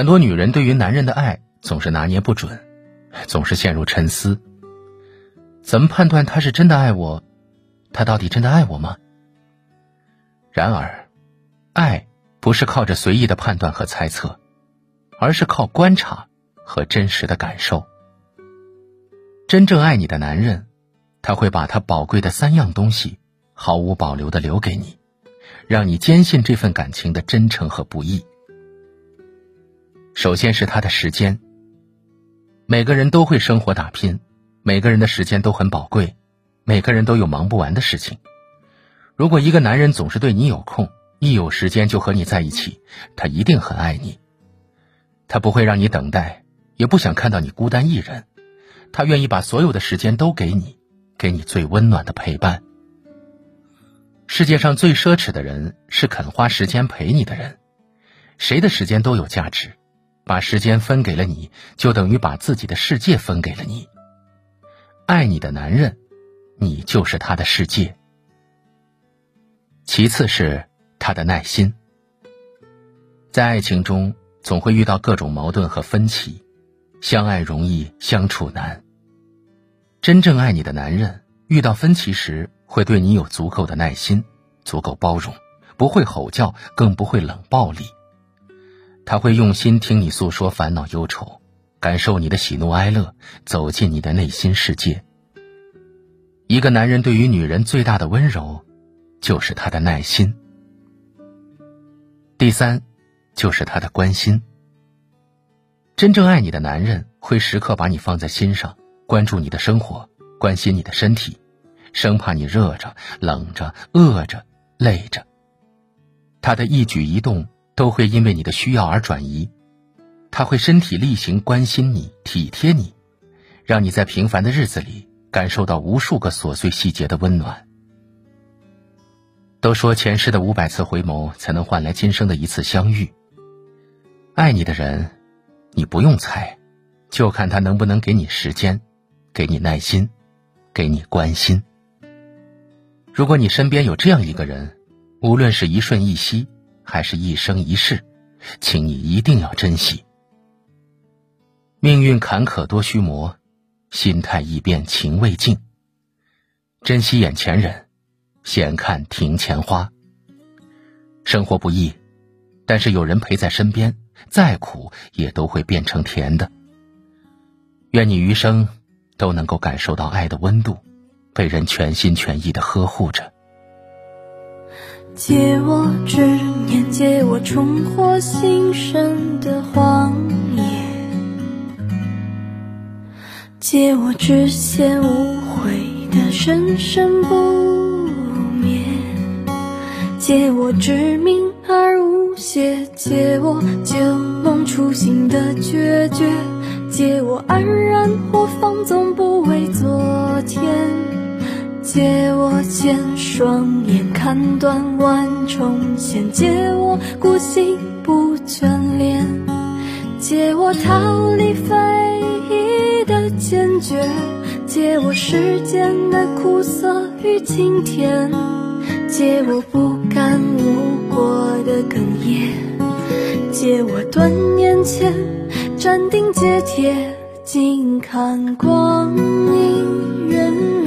很多女人对于男人的爱总是拿捏不准，总是陷入沉思。怎么判断他是真的爱我？他到底真的爱我吗？然而，爱不是靠着随意的判断和猜测，而是靠观察和真实的感受。真正爱你的男人，他会把他宝贵的三样东西毫无保留的留给你，让你坚信这份感情的真诚和不易。首先是他的时间。每个人都会生活打拼，每个人的时间都很宝贵，每个人都有忙不完的事情。如果一个男人总是对你有空，一有时间就和你在一起，他一定很爱你。他不会让你等待，也不想看到你孤单一人，他愿意把所有的时间都给你，给你最温暖的陪伴。世界上最奢侈的人是肯花时间陪你的人，谁的时间都有价值。把时间分给了你，就等于把自己的世界分给了你。爱你的男人，你就是他的世界。其次是他的耐心。在爱情中，总会遇到各种矛盾和分歧，相爱容易相处难。真正爱你的男人，遇到分歧时会对你有足够的耐心，足够包容，不会吼叫，更不会冷暴力。他会用心听你诉说烦恼忧愁，感受你的喜怒哀乐，走进你的内心世界。一个男人对于女人最大的温柔，就是他的耐心。第三，就是他的关心。真正爱你的男人会时刻把你放在心上，关注你的生活，关心你的身体，生怕你热着、冷着、饿着、累着。他的一举一动。都会因为你的需要而转移，他会身体力行关心你、体贴你，让你在平凡的日子里感受到无数个琐碎细节的温暖。都说前世的五百次回眸才能换来今生的一次相遇。爱你的人，你不用猜，就看他能不能给你时间，给你耐心，给你关心。如果你身边有这样一个人，无论是一瞬一息。还是一生一世，请你一定要珍惜。命运坎坷多须磨，心态易变情未尽。珍惜眼前人，闲看庭前花。生活不易，但是有人陪在身边，再苦也都会变成甜的。愿你余生都能够感受到爱的温度，被人全心全意的呵护着。借我执念，借我重获新生的荒野，借我只羡无悔的生生不灭，借我执明而无邪，借我旧梦初心的决绝，借我安然或放纵不为昨天。借我千双眼看断万重线，借我孤心不眷恋，借我逃离非议的坚决，借我世间的苦涩与今天，借我不甘无果的哽咽，借我断念前斩钉截铁，静看光阴。